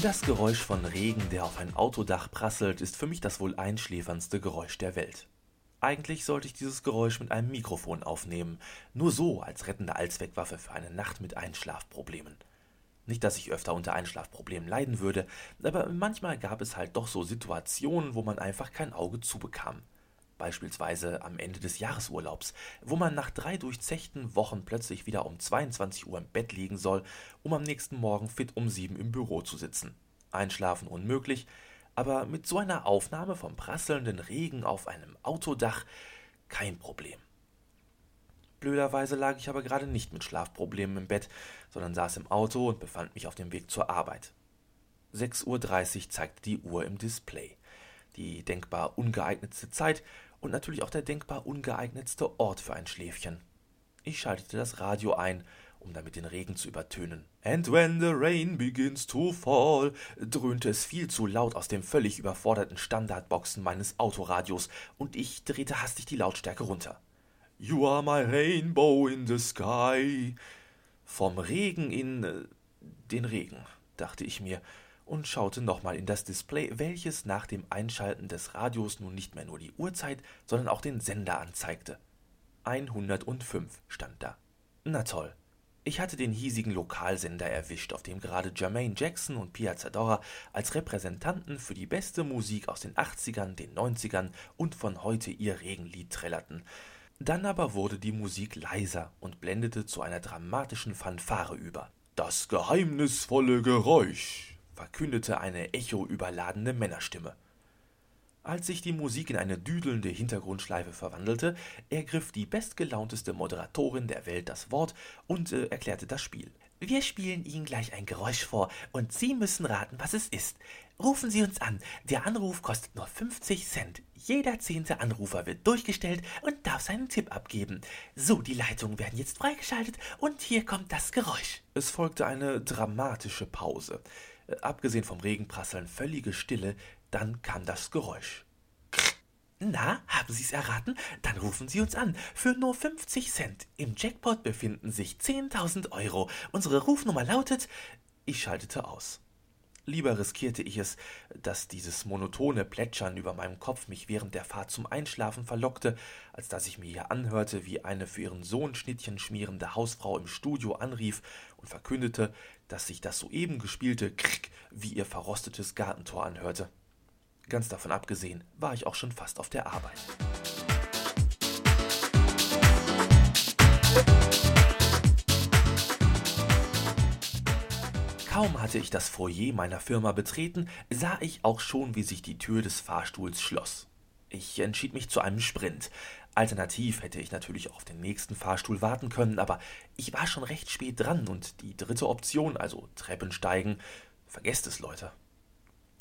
Das Geräusch von Regen, der auf ein Autodach prasselt, ist für mich das wohl einschläferndste Geräusch der Welt. Eigentlich sollte ich dieses Geräusch mit einem Mikrofon aufnehmen, nur so als rettende Allzweckwaffe für eine Nacht mit Einschlafproblemen. Nicht, dass ich öfter unter Einschlafproblemen leiden würde, aber manchmal gab es halt doch so Situationen, wo man einfach kein Auge zubekam. Beispielsweise am Ende des Jahresurlaubs, wo man nach drei durchzechten Wochen plötzlich wieder um 22 Uhr im Bett liegen soll, um am nächsten Morgen fit um sieben im Büro zu sitzen. Einschlafen unmöglich, aber mit so einer Aufnahme vom prasselnden Regen auf einem Autodach kein Problem. Blöderweise lag ich aber gerade nicht mit Schlafproblemen im Bett, sondern saß im Auto und befand mich auf dem Weg zur Arbeit. 6.30 Uhr zeigte die Uhr im Display. Die denkbar ungeeignetste Zeit, und natürlich auch der denkbar ungeeignetste Ort für ein Schläfchen. Ich schaltete das Radio ein, um damit den Regen zu übertönen. And when the rain begins to fall, dröhnte es viel zu laut aus dem völlig überforderten Standardboxen meines Autoradios, und ich drehte hastig die Lautstärke runter. You are my rainbow in the sky. Vom Regen in äh, den Regen, dachte ich mir, und schaute nochmal in das Display, welches nach dem Einschalten des Radios nun nicht mehr nur die Uhrzeit, sondern auch den Sender anzeigte. 105 stand da. Na toll. Ich hatte den hiesigen Lokalsender erwischt, auf dem gerade Jermaine Jackson und Pia Zadora als Repräsentanten für die beste Musik aus den 80ern, den 90ern und von heute ihr Regenlied trällerten. Dann aber wurde die Musik leiser und blendete zu einer dramatischen Fanfare über. Das geheimnisvolle Geräusch verkündete eine echoüberladene Männerstimme. Als sich die Musik in eine düdelnde Hintergrundschleife verwandelte, ergriff die bestgelaunteste Moderatorin der Welt das Wort und äh, erklärte das Spiel. Wir spielen Ihnen gleich ein Geräusch vor und Sie müssen raten, was es ist. Rufen Sie uns an. Der Anruf kostet nur 50 Cent. Jeder zehnte Anrufer wird durchgestellt und darf seinen Tipp abgeben. So, die Leitungen werden jetzt freigeschaltet und hier kommt das Geräusch. Es folgte eine dramatische Pause. Äh, abgesehen vom Regenprasseln völlige Stille, dann kam das Geräusch. Na, haben Sie es erraten? Dann rufen Sie uns an. Für nur 50 Cent. Im Jackpot befinden sich 10.000 Euro. Unsere Rufnummer lautet. Ich schaltete aus. Lieber riskierte ich es, dass dieses monotone Plätschern über meinem Kopf mich während der Fahrt zum Einschlafen verlockte, als dass ich mir hier anhörte, wie eine für ihren Sohn Schnittchen schmierende Hausfrau im Studio anrief und verkündete, dass sich das soeben gespielte Krick wie ihr verrostetes Gartentor anhörte. Ganz davon abgesehen war ich auch schon fast auf der Arbeit. Kaum hatte ich das Foyer meiner Firma betreten, sah ich auch schon, wie sich die Tür des Fahrstuhls schloss. Ich entschied mich zu einem Sprint. Alternativ hätte ich natürlich auf den nächsten Fahrstuhl warten können, aber ich war schon recht spät dran und die dritte Option, also Treppensteigen, vergesst es, Leute.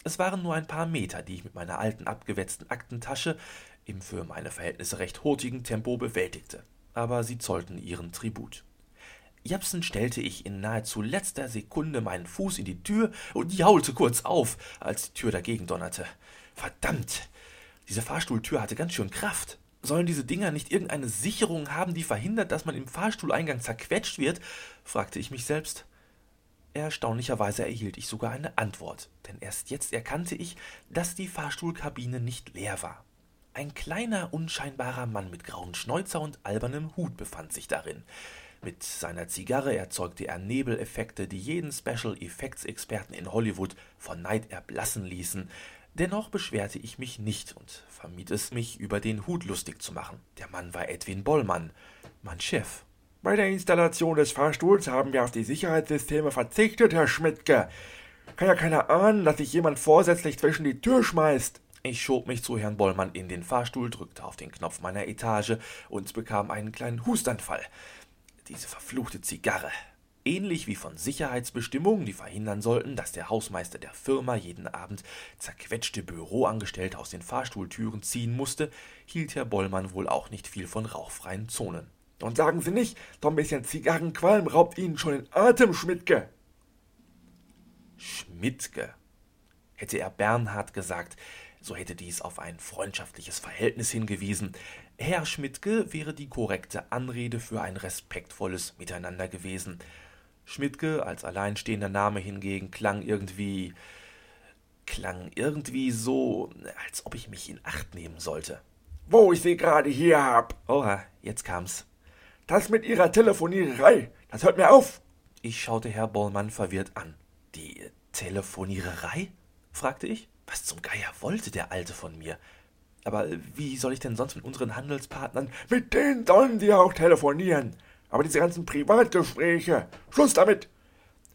Es waren nur ein paar Meter, die ich mit meiner alten abgewetzten Aktentasche im für meine Verhältnisse recht hurtigen Tempo bewältigte, aber sie zollten ihren Tribut. Japsen stellte ich in nahezu letzter Sekunde meinen Fuß in die Tür und jaulte kurz auf, als die Tür dagegen donnerte. Verdammt! Diese Fahrstuhltür hatte ganz schön Kraft. Sollen diese Dinger nicht irgendeine Sicherung haben, die verhindert, dass man im Fahrstuhleingang zerquetscht wird? fragte ich mich selbst. Erstaunlicherweise erhielt ich sogar eine Antwort, denn erst jetzt erkannte ich, dass die Fahrstuhlkabine nicht leer war. Ein kleiner, unscheinbarer Mann mit grauen Schnäuzer und albernem Hut befand sich darin. Mit seiner Zigarre erzeugte er Nebeleffekte, die jeden Special Effects Experten in Hollywood vor Neid erblassen ließen. Dennoch beschwerte ich mich nicht und vermied es, mich über den Hut lustig zu machen. Der Mann war Edwin Bollmann, mein Chef. Bei der Installation des Fahrstuhls haben wir auf die Sicherheitssysteme verzichtet, Herr Schmidtke. Kann ja keiner ahnen, dass sich jemand vorsätzlich zwischen die Tür schmeißt. Ich schob mich zu Herrn Bollmann in den Fahrstuhl, drückte auf den Knopf meiner Etage und bekam einen kleinen Hustanfall. Diese verfluchte Zigarre. Ähnlich wie von Sicherheitsbestimmungen, die verhindern sollten, dass der Hausmeister der Firma jeden Abend zerquetschte Büroangestellte aus den Fahrstuhltüren ziehen musste, hielt Herr Bollmann wohl auch nicht viel von rauchfreien Zonen. Und sagen Sie nicht, doch ein bisschen Zigarrenqualm raubt Ihnen schon den Atem, Schmidtke. Schmidtke. Hätte er Bernhard gesagt, so hätte dies auf ein freundschaftliches Verhältnis hingewiesen. Herr Schmidtke wäre die korrekte Anrede für ein respektvolles Miteinander gewesen. Schmidtke als alleinstehender Name hingegen klang irgendwie klang irgendwie so, als ob ich mich in Acht nehmen sollte. Wo ich Sie gerade hier hab. Oha, jetzt kam's. Das mit Ihrer Telefoniererei, das hört mir auf. Ich schaute Herr Bollmann verwirrt an. Die Telefoniererei? fragte ich. Was zum Geier wollte der Alte von mir? Aber wie soll ich denn sonst mit unseren Handelspartnern? Mit denen sollen Sie auch telefonieren. Aber diese ganzen Privatgespräche, Schluss damit.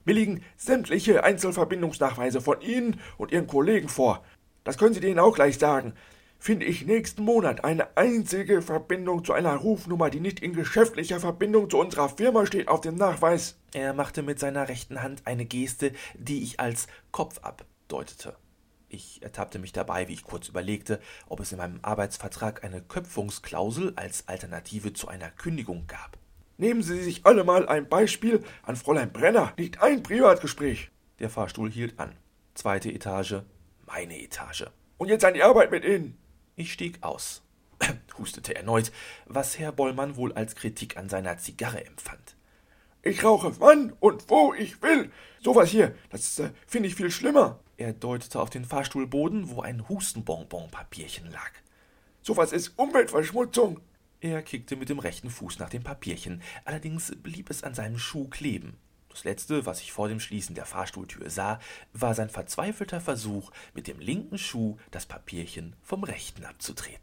Mir liegen sämtliche Einzelverbindungsnachweise von Ihnen und Ihren Kollegen vor. Das können Sie denen auch gleich sagen. Finde ich nächsten Monat eine einzige Verbindung zu einer Rufnummer, die nicht in geschäftlicher Verbindung zu unserer Firma steht, auf dem Nachweis. Er machte mit seiner rechten Hand eine Geste, die ich als Kopf abdeutete. Ich ertappte mich dabei, wie ich kurz überlegte, ob es in meinem Arbeitsvertrag eine Köpfungsklausel als Alternative zu einer Kündigung gab. Nehmen Sie sich alle mal ein Beispiel an Fräulein Brenner, nicht ein Privatgespräch. Der Fahrstuhl hielt an. Zweite Etage, meine Etage. Und jetzt an die Arbeit mit Ihnen. Ich stieg aus, hustete erneut, was Herr Bollmann wohl als Kritik an seiner Zigarre empfand. Ich rauche wann und wo ich will. Sowas hier, das äh, finde ich viel schlimmer. Er deutete auf den Fahrstuhlboden, wo ein Hustenbonbon-Papierchen lag. Sowas ist Umweltverschmutzung. Er kickte mit dem rechten Fuß nach dem Papierchen, allerdings blieb es an seinem Schuh kleben. Das letzte, was ich vor dem Schließen der Fahrstuhltür sah, war sein verzweifelter Versuch, mit dem linken Schuh das Papierchen vom rechten abzutreten.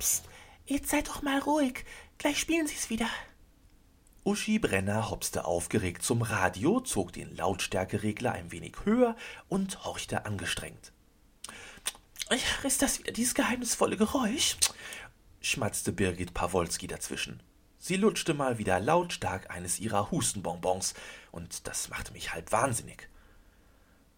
Psst, jetzt seid doch mal ruhig. Gleich spielen Sie's wieder. Uschi Brenner hopste aufgeregt zum Radio, zog den Lautstärkeregler ein wenig höher und horchte angestrengt. Ist das wieder dieses geheimnisvolle Geräusch? schmatzte Birgit Pawolski dazwischen. Sie lutschte mal wieder lautstark eines ihrer Hustenbonbons, und das machte mich halb wahnsinnig.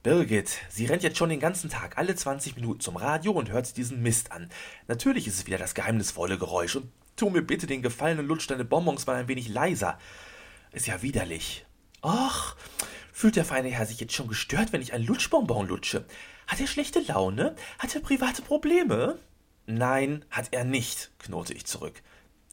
Birgit, sie rennt jetzt schon den ganzen Tag alle 20 Minuten zum Radio und hört diesen Mist an. Natürlich ist es wieder das geheimnisvolle Geräusch, und tu mir bitte den Gefallen und lutsch deine Bonbons mal ein wenig leiser. Ist ja widerlich. Och, fühlt der feine Herr sich jetzt schon gestört, wenn ich ein Lutschbonbon lutsche? Hat er schlechte Laune? Hat er private Probleme? Nein, hat er nicht, knurrte ich zurück.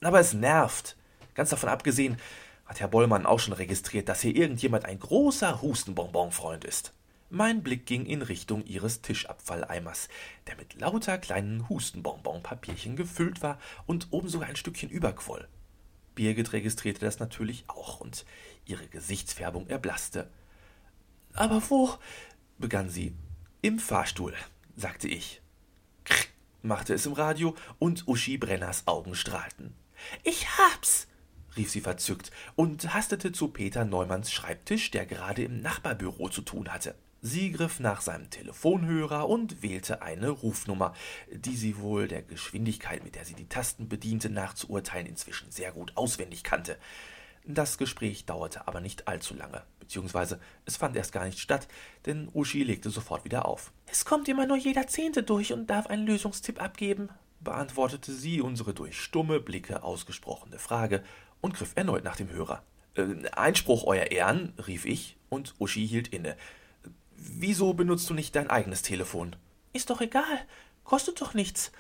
Aber es nervt. Ganz davon abgesehen, hat Herr Bollmann auch schon registriert, dass hier irgendjemand ein großer Hustenbonbonfreund ist. Mein Blick ging in Richtung ihres Tischabfalleimers, der mit lauter kleinen Hustenbonbonpapierchen gefüllt war und oben sogar ein Stückchen überquoll. Birgit registrierte das natürlich auch, und ihre Gesichtsfärbung erblaßte. Aber wo? begann sie. Im Fahrstuhl, sagte ich. Krr, machte es im Radio, und Uschi Brenners Augen strahlten. Ich hab's! rief sie verzückt und hastete zu Peter Neumanns Schreibtisch, der gerade im Nachbarbüro zu tun hatte. Sie griff nach seinem Telefonhörer und wählte eine Rufnummer, die sie wohl der Geschwindigkeit, mit der sie die Tasten bediente, nachzuurteilen inzwischen sehr gut auswendig kannte. Das Gespräch dauerte aber nicht allzu lange, beziehungsweise es fand erst gar nicht statt, denn Uschi legte sofort wieder auf. Es kommt immer nur jeder Zehnte durch und darf einen Lösungstipp abgeben, beantwortete sie unsere durch stumme Blicke ausgesprochene Frage und griff erneut nach dem Hörer. Äh, Einspruch, Euer Ehren, rief ich, und Uschi hielt inne. Wieso benutzt du nicht dein eigenes Telefon? Ist doch egal. Kostet doch nichts.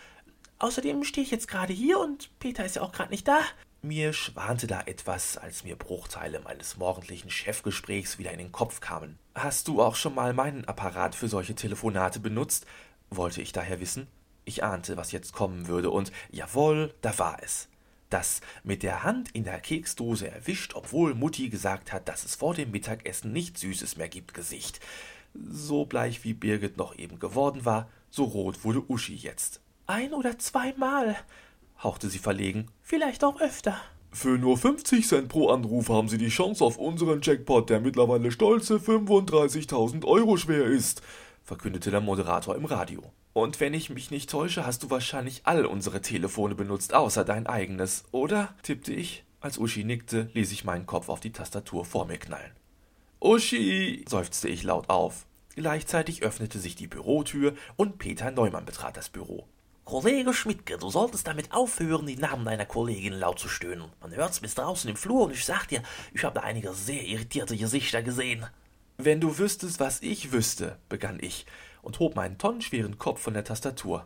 Außerdem stehe ich jetzt gerade hier und Peter ist ja auch gerade nicht da. Mir schwante da etwas, als mir Bruchteile meines morgendlichen Chefgesprächs wieder in den Kopf kamen. Hast du auch schon mal meinen Apparat für solche Telefonate benutzt? wollte ich daher wissen. Ich ahnte, was jetzt kommen würde, und jawohl, da war es. Das mit der Hand in der Keksdose erwischt, obwohl Mutti gesagt hat, dass es vor dem Mittagessen nichts Süßes mehr gibt, Gesicht. So bleich wie Birgit noch eben geworden war, so rot wurde Uschi jetzt. Ein oder zweimal, hauchte sie verlegen. Vielleicht auch öfter. Für nur 50 Cent pro Anruf haben Sie die Chance auf unseren Jackpot, der mittlerweile stolze 35.000 Euro schwer ist, verkündete der Moderator im Radio. Und wenn ich mich nicht täusche, hast du wahrscheinlich all unsere Telefone benutzt, außer dein eigenes, oder? tippte ich. Als Uschi nickte, ließ ich meinen Kopf auf die Tastatur vor mir knallen. Uschi, seufzte ich laut auf. Gleichzeitig öffnete sich die Bürotür und Peter Neumann betrat das Büro. Kollege Schmidtke, du solltest damit aufhören, die Namen deiner Kollegin laut zu stöhnen. Man hört's bis draußen im Flur und ich sag dir, ich habe da einige sehr irritierte Gesichter gesehen. Wenn du wüsstest, was ich wüsste, begann ich und hob meinen tonnenschweren Kopf von der Tastatur.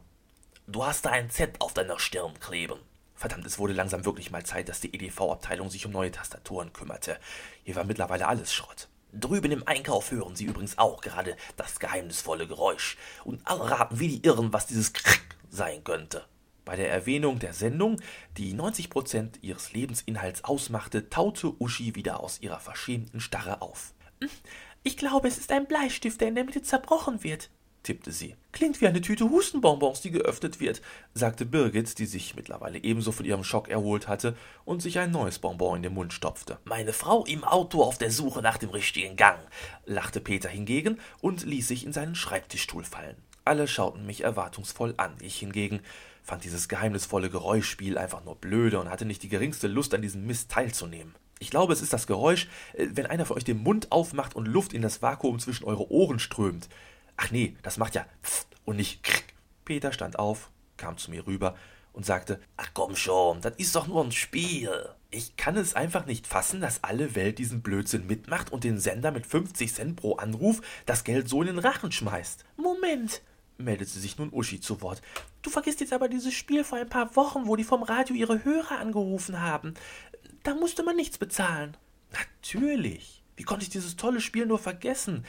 Du hast da ein Z auf deiner Stirn kleben. Verdammt, es wurde langsam wirklich mal Zeit, dass die EDV-Abteilung sich um neue Tastaturen kümmerte. Hier war mittlerweile alles Schrott. Drüben im Einkauf hören sie übrigens auch gerade das geheimnisvolle Geräusch. Und alle raten wie die Irren, was dieses Krrk sein könnte. Bei der Erwähnung der Sendung, die 90% ihres Lebensinhalts ausmachte, taute Uschi wieder aus ihrer verschämten Starre auf. Ich glaube, es ist ein Bleistift, der in der Mitte zerbrochen wird, tippte sie. Klingt wie eine Tüte Hustenbonbons, die geöffnet wird, sagte Birgit, die sich mittlerweile ebenso von ihrem Schock erholt hatte und sich ein neues Bonbon in den Mund stopfte. Meine Frau im Auto auf der Suche nach dem richtigen Gang, lachte Peter hingegen und ließ sich in seinen Schreibtischstuhl fallen. Alle schauten mich erwartungsvoll an. Ich hingegen fand dieses geheimnisvolle Geräuschspiel einfach nur blöde und hatte nicht die geringste Lust, an diesem Mist teilzunehmen. Ich glaube, es ist das Geräusch, äh, wenn einer von euch den Mund aufmacht und Luft in das Vakuum zwischen eure Ohren strömt. Ach nee, das macht ja und nicht krrk. Peter stand auf, kam zu mir rüber und sagte, Ach komm schon, das ist doch nur ein Spiel. Ich kann es einfach nicht fassen, dass alle Welt diesen Blödsinn mitmacht und den Sender mit 50 Cent pro Anruf das Geld so in den Rachen schmeißt. Moment, meldete sich nun Uschi zu Wort. Du vergisst jetzt aber dieses Spiel vor ein paar Wochen, wo die vom Radio ihre Hörer angerufen haben. Da musste man nichts bezahlen. Natürlich. Wie konnte ich dieses tolle Spiel nur vergessen?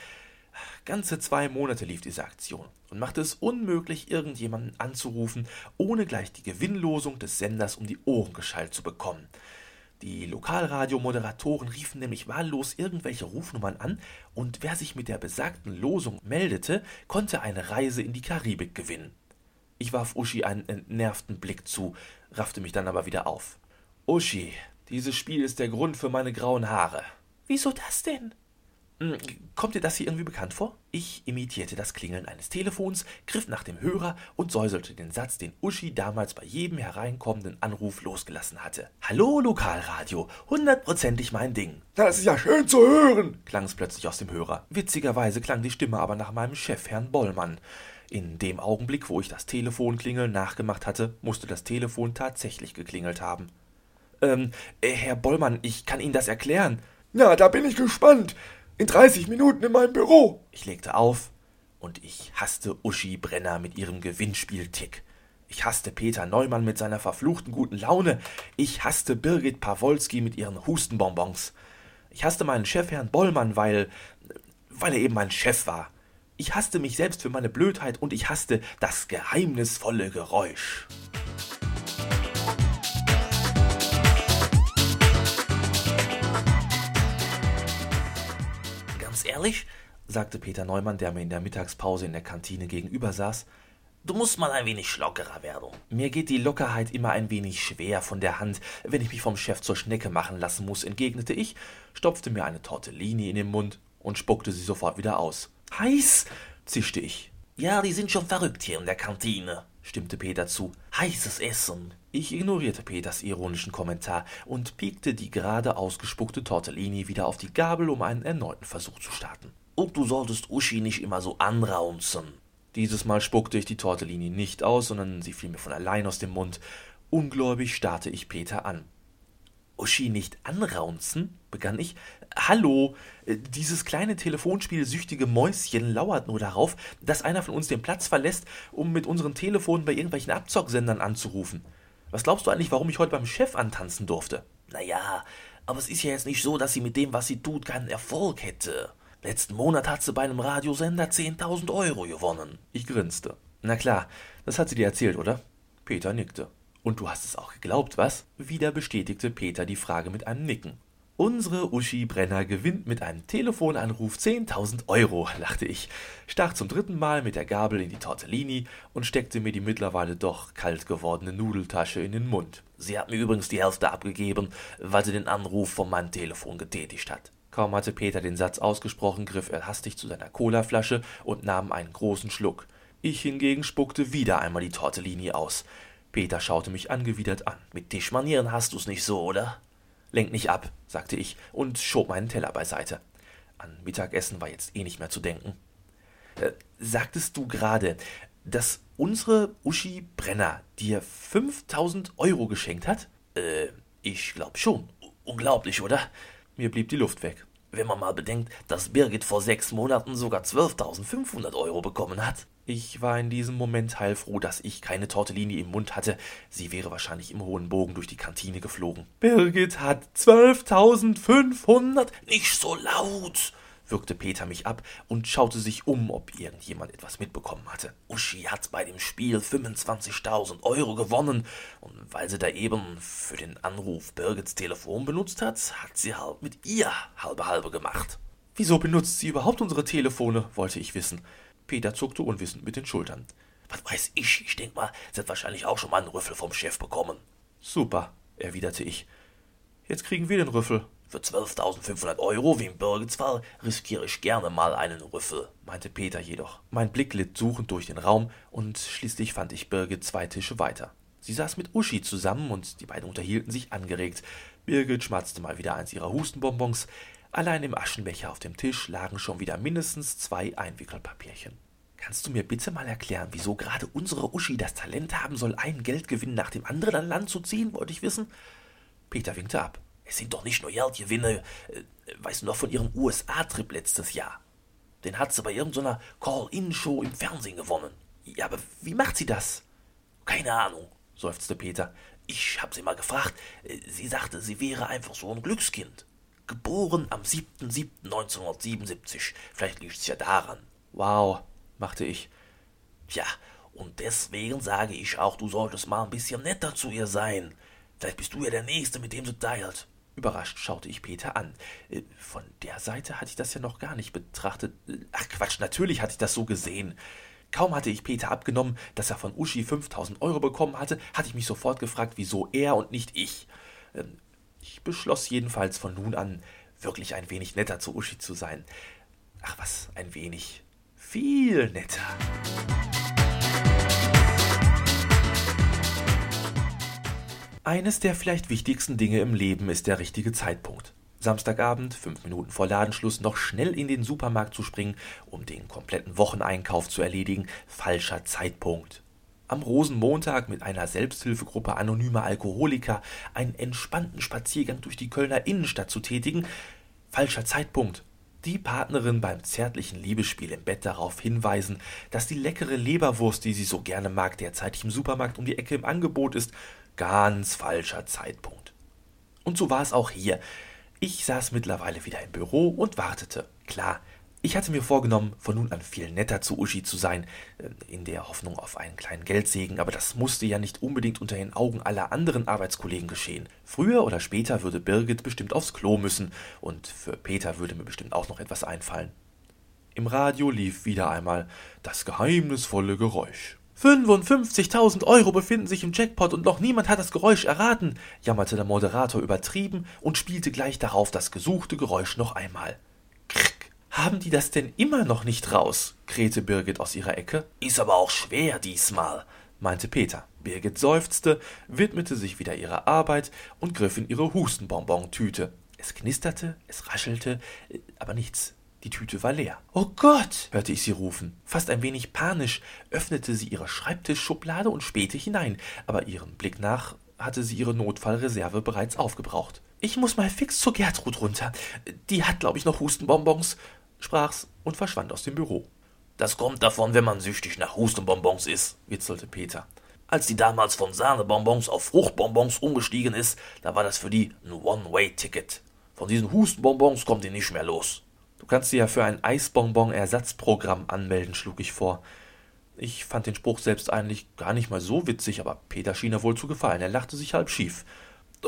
Ganze zwei Monate lief diese Aktion und machte es unmöglich, irgendjemanden anzurufen, ohne gleich die Gewinnlosung des Senders um die Ohren geschallt zu bekommen. Die Lokalradiomoderatoren riefen nämlich wahllos irgendwelche Rufnummern an, und wer sich mit der besagten Losung meldete, konnte eine Reise in die Karibik gewinnen. Ich warf Uschi einen entnervten Blick zu, raffte mich dann aber wieder auf. Uschi, dieses Spiel ist der Grund für meine grauen Haare. Wieso das denn? Hm, kommt dir das hier irgendwie bekannt vor? Ich imitierte das Klingeln eines Telefons, griff nach dem Hörer und säuselte den Satz, den Uschi damals bei jedem hereinkommenden Anruf losgelassen hatte. Hallo Lokalradio, hundertprozentig mein Ding. Das ist ja schön zu hören, klang es plötzlich aus dem Hörer. Witzigerweise klang die Stimme aber nach meinem Chef, Herrn Bollmann. In dem Augenblick, wo ich das Telefonklingeln nachgemacht hatte, musste das Telefon tatsächlich geklingelt haben. Ähm, äh, Herr Bollmann, ich kann Ihnen das erklären. Ja, da bin ich gespannt. In 30 Minuten in meinem Büro. Ich legte auf und ich hasste Uschi Brenner mit ihrem Gewinnspieltick. Ich hasste Peter Neumann mit seiner verfluchten guten Laune. Ich hasste Birgit Pawolski mit ihren Hustenbonbons. Ich hasste meinen Chef Herrn Bollmann, weil weil er eben mein Chef war. Ich hasste mich selbst für meine Blödheit und ich hasste das geheimnisvolle Geräusch. Ehrlich, sagte Peter Neumann, der mir in der Mittagspause in der Kantine gegenüber saß, du musst mal ein wenig lockerer werden. Mir geht die Lockerheit immer ein wenig schwer von der Hand, wenn ich mich vom Chef zur Schnecke machen lassen muss, entgegnete ich, stopfte mir eine Tortellini in den Mund und spuckte sie sofort wieder aus. Heiß, zischte ich. Ja, die sind schon verrückt hier in der Kantine, stimmte Peter zu. Heißes Essen. Ich ignorierte Peters ironischen Kommentar und piekte die gerade ausgespuckte Tortellini wieder auf die Gabel, um einen erneuten Versuch zu starten. Und du solltest Uschi nicht immer so anraunzen. Dieses Mal spuckte ich die Tortellini nicht aus, sondern sie fiel mir von allein aus dem Mund. Ungläubig starrte ich Peter an. Uschi nicht anraunzen? begann ich. Hallo, äh, dieses kleine telefonspielsüchtige Mäuschen lauert nur darauf, dass einer von uns den Platz verlässt, um mit unseren Telefonen bei irgendwelchen Abzocksendern anzurufen. Was glaubst du eigentlich, warum ich heute beim Chef antanzen durfte? Naja, aber es ist ja jetzt nicht so, dass sie mit dem, was sie tut, keinen Erfolg hätte. Letzten Monat hat sie bei einem Radiosender 10.000 Euro gewonnen. Ich grinste. Na klar, das hat sie dir erzählt, oder? Peter nickte. Und du hast es auch geglaubt, was? Wieder bestätigte Peter die Frage mit einem Nicken. Unsere Uschi Brenner gewinnt mit einem Telefonanruf 10.000 Euro, lachte ich, stach zum dritten Mal mit der Gabel in die Tortellini und steckte mir die mittlerweile doch kalt gewordene Nudeltasche in den Mund. Sie hat mir übrigens die Hälfte abgegeben, weil sie den Anruf von meinem Telefon getätigt hat. Kaum hatte Peter den Satz ausgesprochen, griff er hastig zu seiner Colaflasche und nahm einen großen Schluck. Ich hingegen spuckte wieder einmal die Tortellini aus. Peter schaute mich angewidert an. Mit Tischmanieren hast du's nicht so, oder? Lenk nicht ab, sagte ich und schob meinen Teller beiseite. An Mittagessen war jetzt eh nicht mehr zu denken. Äh, sagtest du gerade, dass unsere Uschi Brenner dir 5000 Euro geschenkt hat? Äh, ich glaub schon. Unglaublich, oder? Mir blieb die Luft weg. wenn man mal bedenkt, dass Birgit vor sechs Monaten sogar 12.500 Euro bekommen hat. Ich war in diesem Moment heilfroh, dass ich keine Tortellini im Mund hatte. Sie wäre wahrscheinlich im hohen Bogen durch die Kantine geflogen. Birgit hat 12.500. Nicht so laut, würgte Peter mich ab und schaute sich um, ob irgendjemand etwas mitbekommen hatte. Uschi hat bei dem Spiel 25.000 Euro gewonnen und weil sie da eben für den Anruf Birgits Telefon benutzt hat, hat sie halt mit ihr halbe halbe gemacht. Wieso benutzt sie überhaupt unsere Telefone, wollte ich wissen. Peter zuckte unwissend mit den Schultern. Was weiß ich, ich denk mal, sie hat wahrscheinlich auch schon mal einen Rüffel vom Chef bekommen. Super, erwiderte ich. Jetzt kriegen wir den Rüffel. Für 12.500 Euro, wie im Birgits Fall, riskiere ich gerne mal einen Rüffel, meinte Peter jedoch. Mein Blick litt suchend durch den Raum und schließlich fand ich Birgit zwei Tische weiter. Sie saß mit Uschi zusammen und die beiden unterhielten sich angeregt. Birgit schmatzte mal wieder eins ihrer Hustenbonbons. Allein im Aschenbecher auf dem Tisch lagen schon wieder mindestens zwei Einwickelpapierchen. Kannst du mir bitte mal erklären, wieso gerade unsere Uschi das Talent haben soll, einen Geldgewinn nach dem anderen an Land zu ziehen, wollte ich wissen? Peter winkte ab. Es sind doch nicht nur Geldgewinne. Äh, weißt du noch von ihrem USA-Trip letztes Jahr? Den hat sie bei irgendeiner Call-In-Show im Fernsehen gewonnen. Ja, aber wie macht sie das? Keine Ahnung, seufzte Peter. Ich hab sie mal gefragt. Äh, sie sagte, sie wäre einfach so ein Glückskind. Geboren am 7.7.1977. Vielleicht liegt's ja daran. Wow, machte ich. Tja, und deswegen sage ich auch, du solltest mal ein bisschen netter zu ihr sein. Vielleicht bist du ja der Nächste, mit dem sie teilt. Überrascht schaute ich Peter an. Äh, von der Seite hatte ich das ja noch gar nicht betrachtet. Äh, ach Quatsch, natürlich hatte ich das so gesehen. Kaum hatte ich Peter abgenommen, dass er von Uschi 5000 Euro bekommen hatte, hatte ich mich sofort gefragt, wieso er und nicht ich. Ich beschloss jedenfalls von nun an, wirklich ein wenig netter zu Uschi zu sein. Ach was, ein wenig. Viel netter. Eines der vielleicht wichtigsten Dinge im Leben ist der richtige Zeitpunkt. Samstagabend, fünf Minuten vor Ladenschluss, noch schnell in den Supermarkt zu springen, um den kompletten Wocheneinkauf zu erledigen, falscher Zeitpunkt. Am Rosenmontag mit einer Selbsthilfegruppe anonymer Alkoholiker einen entspannten Spaziergang durch die Kölner Innenstadt zu tätigen, falscher Zeitpunkt. Die Partnerin beim zärtlichen Liebesspiel im Bett darauf hinweisen, dass die leckere Leberwurst, die sie so gerne mag, derzeit im Supermarkt um die Ecke im Angebot ist, Ganz falscher Zeitpunkt. Und so war es auch hier. Ich saß mittlerweile wieder im Büro und wartete. Klar, ich hatte mir vorgenommen, von nun an viel netter zu Uschi zu sein, äh, in der Hoffnung auf einen kleinen Geldsegen, aber das musste ja nicht unbedingt unter den Augen aller anderen Arbeitskollegen geschehen. Früher oder später würde Birgit bestimmt aufs Klo müssen, und für Peter würde mir bestimmt auch noch etwas einfallen. Im Radio lief wieder einmal das geheimnisvolle Geräusch. 55.000 Euro befinden sich im Jackpot und noch niemand hat das Geräusch erraten, jammerte der Moderator übertrieben und spielte gleich darauf das gesuchte Geräusch noch einmal. Haben die das denn immer noch nicht raus? krähte Birgit aus ihrer Ecke. Ist aber auch schwer diesmal, meinte Peter. Birgit seufzte, widmete sich wieder ihrer Arbeit und griff in ihre Hustenbonbon-Tüte. Es knisterte, es raschelte, aber nichts. Die Tüte war leer. Oh Gott, hörte ich sie rufen. Fast ein wenig panisch öffnete sie ihre Schreibtischschublade und spähte hinein, aber ihrem Blick nach hatte sie ihre Notfallreserve bereits aufgebraucht. Ich muss mal fix zur Gertrud runter. Die hat, glaube ich, noch Hustenbonbons, sprach's und verschwand aus dem Büro. Das kommt davon, wenn man süchtig nach Hustenbonbons ist, witzelte Peter. Als die damals von Sahnebonbons auf Fruchtbonbons umgestiegen ist, da war das für die ein One-Way-Ticket. Von diesen Hustenbonbons kommt die nicht mehr los. Du kannst dir ja für ein Eisbonbon-Ersatzprogramm anmelden, schlug ich vor. Ich fand den Spruch selbst eigentlich gar nicht mal so witzig, aber Peter schien er wohl zu gefallen. Er lachte sich halb schief.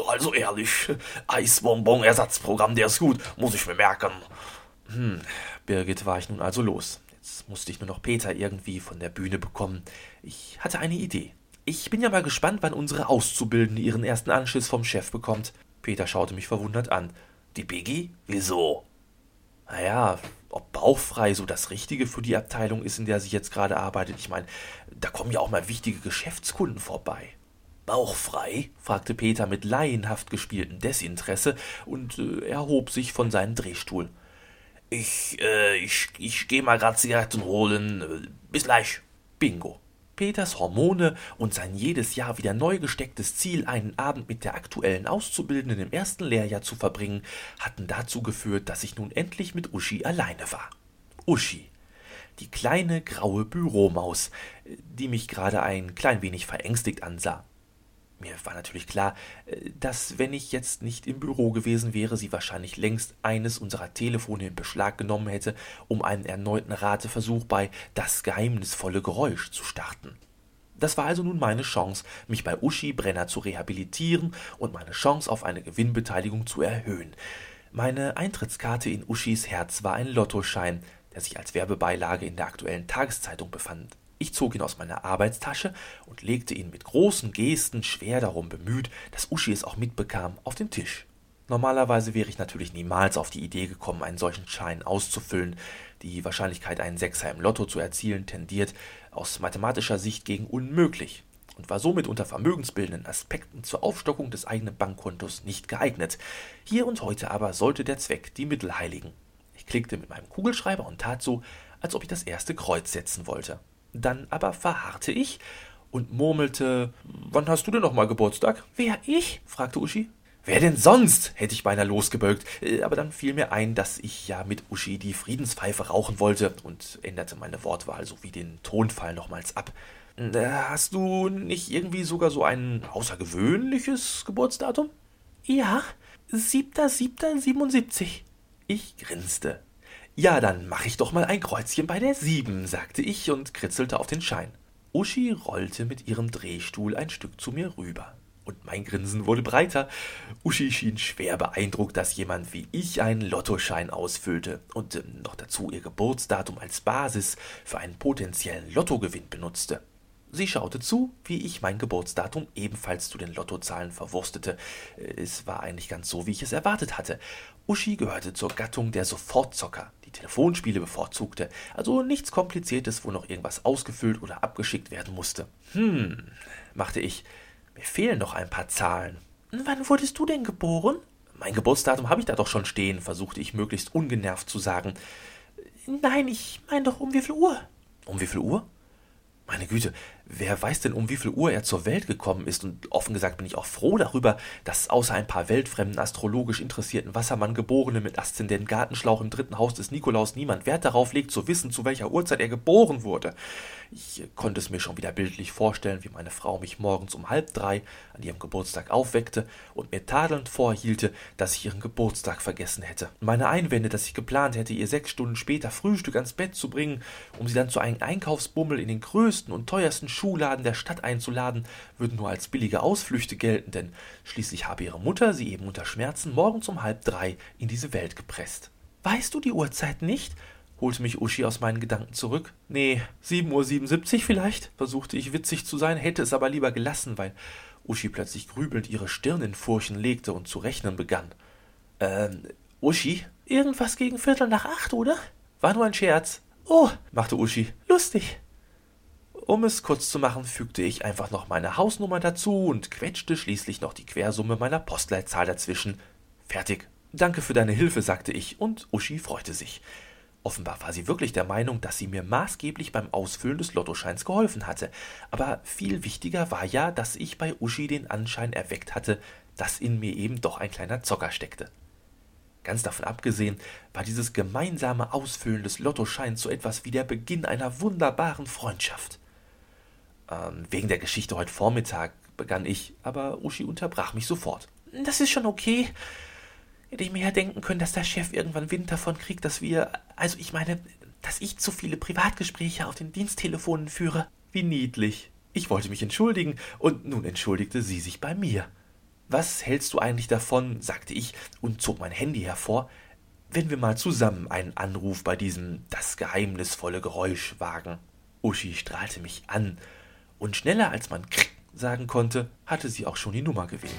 Also ehrlich, Eisbonbon-Ersatzprogramm, der ist gut, muss ich mir merken. Hm, Birgit war ich nun also los. Jetzt musste ich nur noch Peter irgendwie von der Bühne bekommen. Ich hatte eine Idee. Ich bin ja mal gespannt, wann unsere Auszubildende ihren ersten Anschiss vom Chef bekommt. Peter schaute mich verwundert an. Die Biggie? Wieso? naja, ob bauchfrei so das Richtige für die Abteilung ist, in der sie jetzt gerade arbeitet. Ich meine, da kommen ja auch mal wichtige Geschäftskunden vorbei. Bauchfrei? fragte Peter mit laienhaft gespieltem Desinteresse und äh, erhob sich von seinem Drehstuhl. Ich, äh, ich, ich geh mal grad Zigaretten holen. Bis gleich. Bingo. Peters Hormone und sein jedes Jahr wieder neu gestecktes Ziel, einen Abend mit der aktuellen Auszubildenden im ersten Lehrjahr zu verbringen, hatten dazu geführt, dass ich nun endlich mit Uschi alleine war. Uschi, die kleine graue Büromaus, die mich gerade ein klein wenig verängstigt ansah. Mir war natürlich klar, äh, dass wenn ich jetzt nicht im Büro gewesen wäre, sie wahrscheinlich längst eines unserer Telefone in Beschlag genommen hätte, um einen erneuten Rateversuch bei Das geheimnisvolle Geräusch zu starten. Das war also nun meine Chance, mich bei Uschi Brenner zu rehabilitieren und meine Chance auf eine Gewinnbeteiligung zu erhöhen. Meine Eintrittskarte in Uschis Herz war ein Lottoschein, der sich als Werbebeilage in der aktuellen Tageszeitung befand. Ich zog ihn aus meiner Arbeitstasche und legte ihn mit großen Gesten, schwer darum bemüht, dass Uschi es auch mitbekam, auf den Tisch. Normalerweise wäre ich natürlich niemals auf die Idee gekommen, einen solchen Schein auszufüllen. Die Wahrscheinlichkeit, einen Sechser im Lotto zu erzielen, tendiert aus mathematischer Sicht gegen unmöglich und war somit unter vermögensbildenden Aspekten zur Aufstockung des eigenen Bankkontos nicht geeignet. Hier und heute aber sollte der Zweck die Mittel heiligen. Ich klickte mit meinem Kugelschreiber und tat so, als ob ich das erste Kreuz setzen wollte. Dann aber verharrte ich und murmelte: Wann hast du denn noch mal Geburtstag? Wer ich? fragte Uschi. Wer denn sonst? hätte ich beinahe losgebölkt. Äh, aber dann fiel mir ein, dass ich ja mit Uschi die Friedenspfeife rauchen wollte und änderte meine Wortwahl sowie den Tonfall nochmals ab. Äh, hast du nicht irgendwie sogar so ein außergewöhnliches Geburtsdatum? Ja, 7.7.77. Ich grinste. Ja, dann mach ich doch mal ein Kreuzchen bei der sieben, sagte ich und kritzelte auf den Schein. Uschi rollte mit ihrem Drehstuhl ein Stück zu mir rüber. Und mein Grinsen wurde breiter. Uschi schien schwer beeindruckt, dass jemand wie ich einen Lottoschein ausfüllte und äh, noch dazu ihr Geburtsdatum als Basis für einen potenziellen Lottogewinn benutzte. Sie schaute zu, wie ich mein Geburtsdatum ebenfalls zu den Lottozahlen verwurstete. Es war eigentlich ganz so, wie ich es erwartet hatte. Uschi gehörte zur Gattung der Sofortzocker, Telefonspiele bevorzugte, also nichts Kompliziertes, wo noch irgendwas ausgefüllt oder abgeschickt werden musste. Hm, machte ich, mir fehlen noch ein paar Zahlen. Wann wurdest du denn geboren? Mein Geburtsdatum habe ich da doch schon stehen, versuchte ich möglichst ungenervt zu sagen. Nein, ich meine doch um wie viel Uhr? Um wie viel Uhr? Meine Güte, wer weiß denn, um wie viel Uhr er zur Welt gekommen ist? Und offen gesagt bin ich auch froh darüber, dass außer ein paar weltfremden, astrologisch interessierten Wassermann-Geborene mit Aszendent Gartenschlauch im dritten Haus des Nikolaus niemand Wert darauf legt, zu wissen, zu welcher Uhrzeit er geboren wurde. Ich konnte es mir schon wieder bildlich vorstellen, wie meine Frau mich morgens um halb drei an ihrem Geburtstag aufweckte und mir tadelnd vorhielte, dass ich ihren Geburtstag vergessen hätte. Meine Einwände, dass ich geplant hätte, ihr sechs Stunden später Frühstück ans Bett zu bringen, um sie dann zu einem Einkaufsbummel in den größten und teuersten Schuhladen der Stadt einzuladen, würden nur als billige Ausflüchte gelten, denn schließlich habe ihre Mutter sie eben unter Schmerzen morgens um halb drei in diese Welt gepresst. Weißt du die Uhrzeit nicht? holte mich Uschi aus meinen Gedanken zurück. Nee, 7.77 Uhr vielleicht, versuchte ich witzig zu sein, hätte es aber lieber gelassen, weil Uschi plötzlich grübelnd ihre Stirn in Furchen legte und zu rechnen begann. Ähm, Uschi? Irgendwas gegen Viertel nach acht, oder? War nur ein Scherz. Oh, machte Uschi. Lustig. Um es kurz zu machen, fügte ich einfach noch meine Hausnummer dazu und quetschte schließlich noch die Quersumme meiner Postleitzahl dazwischen. Fertig. Danke für deine Hilfe, sagte ich, und Uschi freute sich. Offenbar war sie wirklich der Meinung, dass sie mir maßgeblich beim Ausfüllen des Lottoscheins geholfen hatte. Aber viel wichtiger war ja, dass ich bei Uschi den Anschein erweckt hatte, dass in mir eben doch ein kleiner Zocker steckte. Ganz davon abgesehen war dieses gemeinsame Ausfüllen des Lottoscheins so etwas wie der Beginn einer wunderbaren Freundschaft. Ähm, wegen der Geschichte heute Vormittag begann ich, aber Uschi unterbrach mich sofort. Das ist schon okay. Hätte ich mir ja denken können, dass der Chef irgendwann Wind davon kriegt, dass wir, also ich meine, dass ich zu viele Privatgespräche auf den Diensttelefonen führe. Wie niedlich. Ich wollte mich entschuldigen, und nun entschuldigte sie sich bei mir. Was hältst du eigentlich davon, sagte ich und zog mein Handy hervor, wenn wir mal zusammen einen Anruf bei diesem das geheimnisvolle Geräusch wagen? Uschi strahlte mich an und schneller als man Krick sagen konnte, hatte sie auch schon die Nummer gewählt.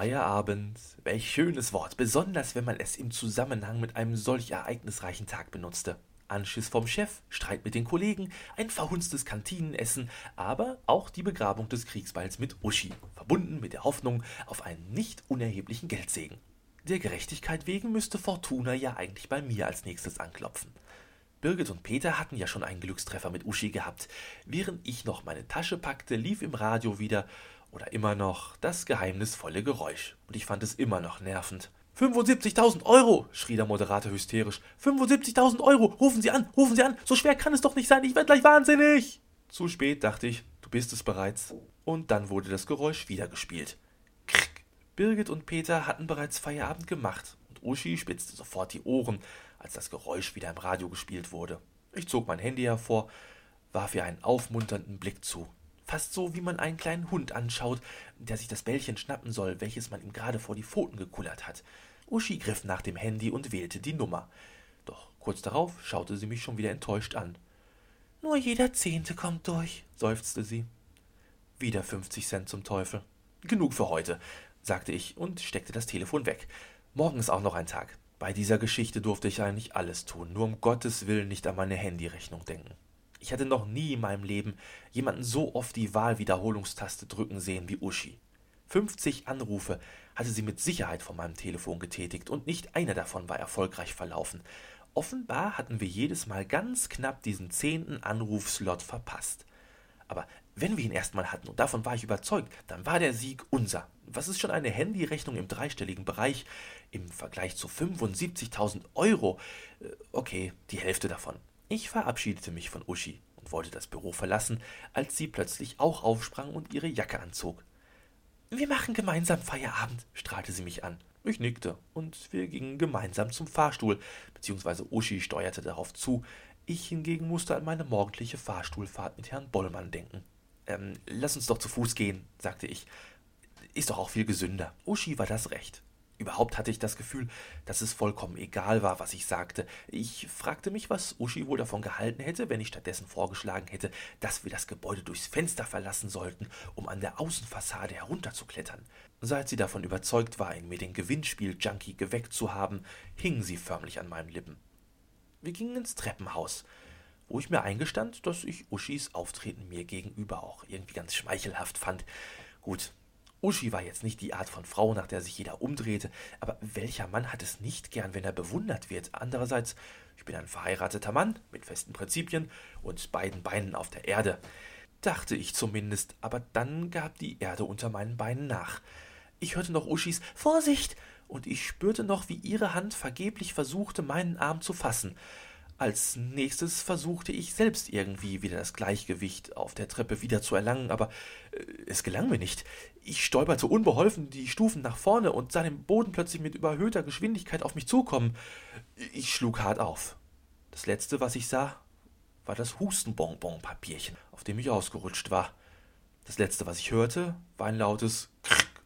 Feierabend, welch schönes Wort, besonders wenn man es im Zusammenhang mit einem solch ereignisreichen Tag benutzte. Anschiss vom Chef, Streit mit den Kollegen, ein verhunztes Kantinenessen, aber auch die Begrabung des Kriegsballs mit Uschi, verbunden mit der Hoffnung auf einen nicht unerheblichen Geldsegen. Der Gerechtigkeit wegen müsste Fortuna ja eigentlich bei mir als nächstes anklopfen. Birgit und Peter hatten ja schon einen Glückstreffer mit Uschi gehabt. Während ich noch meine Tasche packte, lief im Radio wieder oder immer noch das geheimnisvolle Geräusch. Und ich fand es immer noch nervend. 75.000 Euro, schrie der Moderator hysterisch. 75.000 Euro, rufen Sie an, rufen Sie an, so schwer kann es doch nicht sein, ich werde gleich wahnsinnig. Zu spät, dachte ich, du bist es bereits. Und dann wurde das Geräusch wieder gespielt. Krick. Birgit und Peter hatten bereits Feierabend gemacht und Uschi spitzte sofort die Ohren, als das Geräusch wieder im Radio gespielt wurde. Ich zog mein Handy hervor, warf ihr einen aufmunternden Blick zu. Fast so, wie man einen kleinen Hund anschaut, der sich das Bällchen schnappen soll, welches man ihm gerade vor die Pfoten gekullert hat. Uschi griff nach dem Handy und wählte die Nummer. Doch kurz darauf schaute sie mich schon wieder enttäuscht an. Nur jeder Zehnte kommt durch, seufzte sie. Wieder fünfzig Cent zum Teufel. Genug für heute, sagte ich und steckte das Telefon weg. Morgen ist auch noch ein Tag. Bei dieser Geschichte durfte ich eigentlich alles tun, nur um Gottes Willen nicht an meine Handyrechnung denken. Ich hatte noch nie in meinem Leben jemanden so oft die Wahlwiederholungstaste drücken sehen wie Uschi. 50 Anrufe hatte sie mit Sicherheit von meinem Telefon getätigt und nicht einer davon war erfolgreich verlaufen. Offenbar hatten wir jedes Mal ganz knapp diesen zehnten Anrufslot verpasst. Aber wenn wir ihn erstmal hatten, und davon war ich überzeugt, dann war der Sieg unser. Was ist schon eine Handyrechnung im dreistelligen Bereich im Vergleich zu 75.000 Euro? Äh, okay, die Hälfte davon. Ich verabschiedete mich von Uschi und wollte das Büro verlassen, als sie plötzlich auch aufsprang und ihre Jacke anzog. Wir machen gemeinsam Feierabend, strahlte sie mich an. Ich nickte und wir gingen gemeinsam zum Fahrstuhl, beziehungsweise Uschi steuerte darauf zu. Ich hingegen musste an meine morgendliche Fahrstuhlfahrt mit Herrn Bollmann denken. Ähm, lass uns doch zu Fuß gehen, sagte ich. Ist doch auch viel gesünder. Uschi war das recht. Überhaupt hatte ich das Gefühl, dass es vollkommen egal war, was ich sagte. Ich fragte mich, was Uschi wohl davon gehalten hätte, wenn ich stattdessen vorgeschlagen hätte, dass wir das Gebäude durchs Fenster verlassen sollten, um an der Außenfassade herunterzuklettern. Seit sie davon überzeugt war, in mir den Gewinnspiel-Junkie geweckt zu haben, hing sie förmlich an meinen Lippen. Wir gingen ins Treppenhaus, wo ich mir eingestand, dass ich Uschis Auftreten mir gegenüber auch irgendwie ganz schmeichelhaft fand. Gut, Uschi war jetzt nicht die Art von Frau, nach der sich jeder umdrehte, aber welcher Mann hat es nicht gern, wenn er bewundert wird? Andererseits, ich bin ein verheirateter Mann mit festen Prinzipien und beiden Beinen auf der Erde. Dachte ich zumindest, aber dann gab die Erde unter meinen Beinen nach. Ich hörte noch Uschis Vorsicht, und ich spürte noch, wie ihre Hand vergeblich versuchte, meinen Arm zu fassen. Als nächstes versuchte ich selbst irgendwie wieder das Gleichgewicht auf der Treppe wieder zu erlangen, aber äh, es gelang mir nicht. Ich stolperte unbeholfen die Stufen nach vorne und sah den Boden plötzlich mit überhöhter Geschwindigkeit auf mich zukommen. Ich schlug hart auf. Das letzte, was ich sah, war das Hustenbonbon-Papierchen, auf dem ich ausgerutscht war. Das letzte, was ich hörte, war ein lautes Krrk.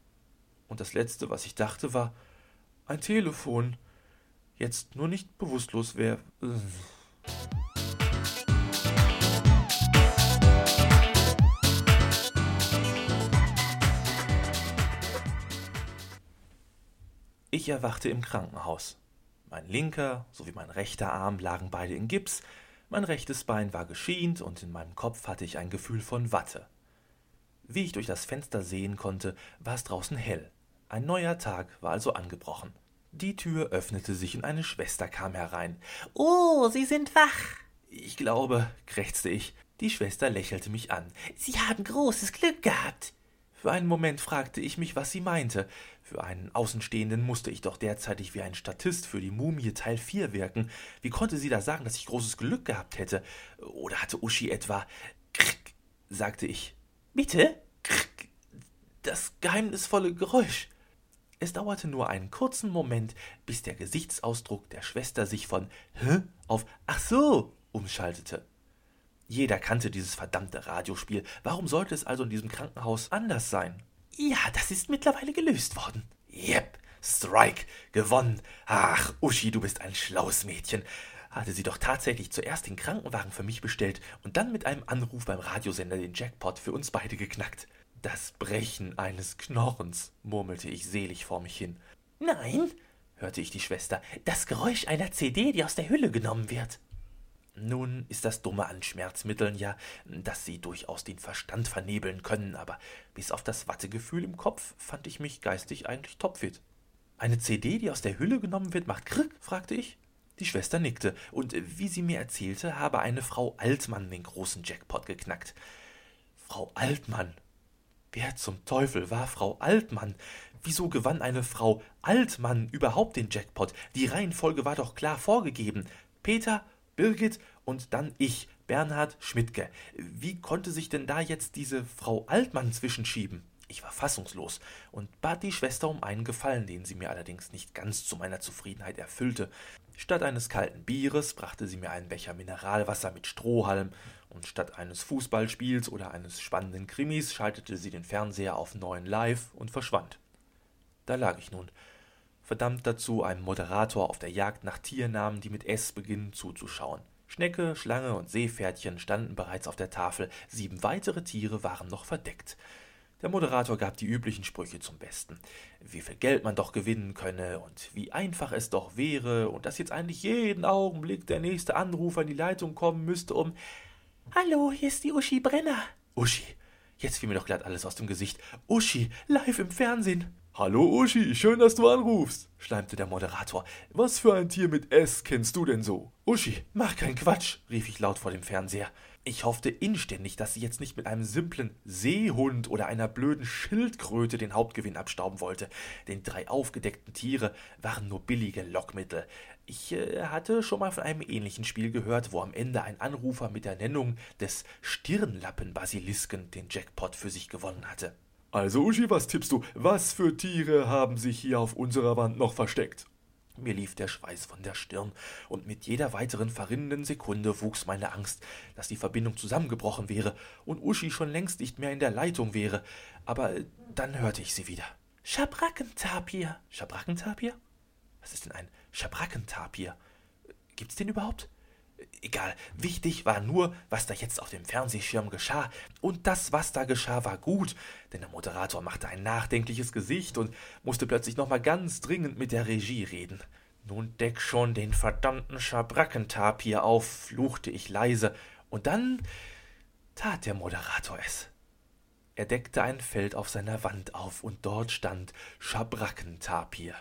Und das letzte, was ich dachte, war ein Telefon jetzt nur nicht bewusstlos wäre. Ich erwachte im Krankenhaus. Mein linker sowie mein rechter Arm lagen beide in Gips, mein rechtes Bein war geschient und in meinem Kopf hatte ich ein Gefühl von Watte. Wie ich durch das Fenster sehen konnte, war es draußen hell. Ein neuer Tag war also angebrochen. Die Tür öffnete sich und eine Schwester kam herein. Oh, Sie sind wach. Ich glaube, krächzte ich. Die Schwester lächelte mich an. Sie haben großes Glück gehabt. Für einen Moment fragte ich mich, was sie meinte. Für einen Außenstehenden musste ich doch derzeitig wie ein Statist für die Mumie Teil 4 wirken. Wie konnte sie da sagen, dass ich großes Glück gehabt hätte? Oder hatte Uschi etwa. Krrk, sagte ich. Bitte? Krrk, das geheimnisvolle Geräusch. Es dauerte nur einen kurzen Moment, bis der Gesichtsausdruck der Schwester sich von Hä auf Ach so umschaltete. Jeder kannte dieses verdammte Radiospiel. Warum sollte es also in diesem Krankenhaus anders sein? Ja, das ist mittlerweile gelöst worden. Yep, Strike, gewonnen. Ach, Uschi, du bist ein schlaues Mädchen. Hatte sie doch tatsächlich zuerst den Krankenwagen für mich bestellt und dann mit einem Anruf beim Radiosender den Jackpot für uns beide geknackt. Das Brechen eines Knochens, murmelte ich selig vor mich hin. Nein, hörte ich die Schwester, das Geräusch einer CD, die aus der Hülle genommen wird. Nun ist das Dumme an Schmerzmitteln ja, dass sie durchaus den Verstand vernebeln können, aber bis auf das Wattegefühl im Kopf fand ich mich geistig eigentlich topfit. Eine CD, die aus der Hülle genommen wird, macht Krick? fragte ich. Die Schwester nickte, und wie sie mir erzählte, habe eine Frau Altmann den großen Jackpot geknackt. Frau Altmann. Wer zum Teufel war Frau Altmann? Wieso gewann eine Frau Altmann überhaupt den Jackpot? Die Reihenfolge war doch klar vorgegeben. Peter, Birgit und dann ich, Bernhard Schmidtke. Wie konnte sich denn da jetzt diese Frau Altmann zwischenschieben? Ich war fassungslos und bat die Schwester um einen Gefallen, den sie mir allerdings nicht ganz zu meiner Zufriedenheit erfüllte. Statt eines kalten Bieres brachte sie mir einen Becher Mineralwasser mit Strohhalm, und statt eines Fußballspiels oder eines spannenden Krimis schaltete sie den Fernseher auf neuen Live und verschwand. Da lag ich nun, verdammt dazu, einem Moderator auf der Jagd nach Tiernamen, die mit S beginnen, zuzuschauen. Schnecke, Schlange und Seepferdchen standen bereits auf der Tafel, sieben weitere Tiere waren noch verdeckt. Der Moderator gab die üblichen Sprüche zum Besten. Wie viel Geld man doch gewinnen könne und wie einfach es doch wäre und dass jetzt eigentlich jeden Augenblick der nächste Anrufer in die Leitung kommen müsste, um Hallo, hier ist die Uschi Brenner. Uschi. Jetzt fiel mir doch glatt alles aus dem Gesicht. Uschi, live im Fernsehen. Hallo Uschi, schön, dass du anrufst, schleimte der Moderator. Was für ein Tier mit S kennst du denn so? Uschi, mach keinen Quatsch, rief ich laut vor dem Fernseher. Ich hoffte inständig, dass sie jetzt nicht mit einem simplen Seehund oder einer blöden Schildkröte den Hauptgewinn abstauben wollte. Denn drei aufgedeckten Tiere waren nur billige Lockmittel. Ich äh, hatte schon mal von einem ähnlichen Spiel gehört, wo am Ende ein Anrufer mit der Nennung des Stirnlappenbasilisken den Jackpot für sich gewonnen hatte. Also, Uschi, was tippst du? Was für Tiere haben sich hier auf unserer Wand noch versteckt? Mir lief der Schweiß von der Stirn, und mit jeder weiteren verrinnenden Sekunde wuchs meine Angst, dass die Verbindung zusammengebrochen wäre und Uschi schon längst nicht mehr in der Leitung wäre. Aber dann hörte ich sie wieder. Schabrackentapir. Schabrackentapir? Was ist denn ein Schabrackentapir? Gibt's den überhaupt? Egal, wichtig war nur, was da jetzt auf dem Fernsehschirm geschah. Und das, was da geschah, war gut, denn der Moderator machte ein nachdenkliches Gesicht und musste plötzlich nochmal ganz dringend mit der Regie reden. Nun deck schon den verdammten Schabrackentapir auf, fluchte ich leise, und dann tat der Moderator es. Er deckte ein Feld auf seiner Wand auf, und dort stand Schabrackentapir.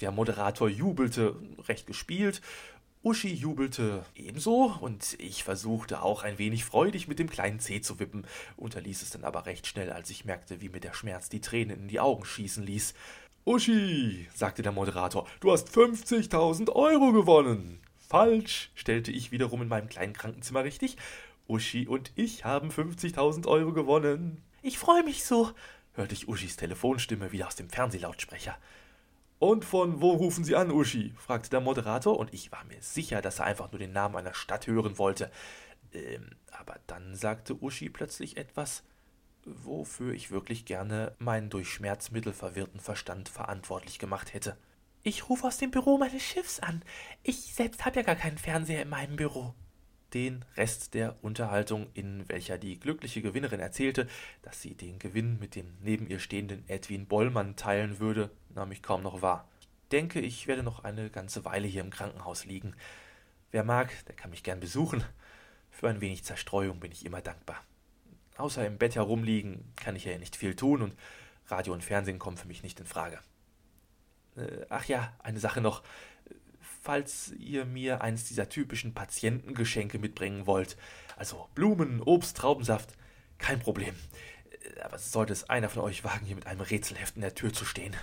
Der Moderator jubelte, recht gespielt, Uschi jubelte ebenso, und ich versuchte auch ein wenig freudig mit dem kleinen Zeh zu wippen, unterließ es dann aber recht schnell, als ich merkte, wie mir der Schmerz die Tränen in die Augen schießen ließ. Uschi, sagte der Moderator, du hast 50.000 Euro gewonnen. Falsch, stellte ich wiederum in meinem kleinen Krankenzimmer richtig. Uschi und ich haben 50.000 Euro gewonnen. Ich freue mich so, hörte ich Uschis Telefonstimme wieder aus dem Fernsehlautsprecher. Und von wo rufen Sie an, Uschi? fragte der Moderator, und ich war mir sicher, dass er einfach nur den Namen einer Stadt hören wollte. Ähm, aber dann sagte Uschi plötzlich etwas, wofür ich wirklich gerne meinen durch Schmerzmittel verwirrten Verstand verantwortlich gemacht hätte. Ich rufe aus dem Büro meines Schiffs an. Ich selbst habe ja gar keinen Fernseher in meinem Büro. Den Rest der Unterhaltung, in welcher die glückliche Gewinnerin erzählte, dass sie den Gewinn mit dem neben ihr stehenden Edwin Bollmann teilen würde, nahm ich kaum noch wahr. Denke, ich werde noch eine ganze Weile hier im Krankenhaus liegen. Wer mag, der kann mich gern besuchen. Für ein wenig Zerstreuung bin ich immer dankbar. Außer im Bett herumliegen kann ich ja nicht viel tun und Radio und Fernsehen kommen für mich nicht in Frage. Äh, ach ja, eine Sache noch falls ihr mir eins dieser typischen Patientengeschenke mitbringen wollt. Also Blumen, Obst, Traubensaft, kein Problem. Aber sollte es einer von euch wagen, hier mit einem Rätselheft in der Tür zu stehen.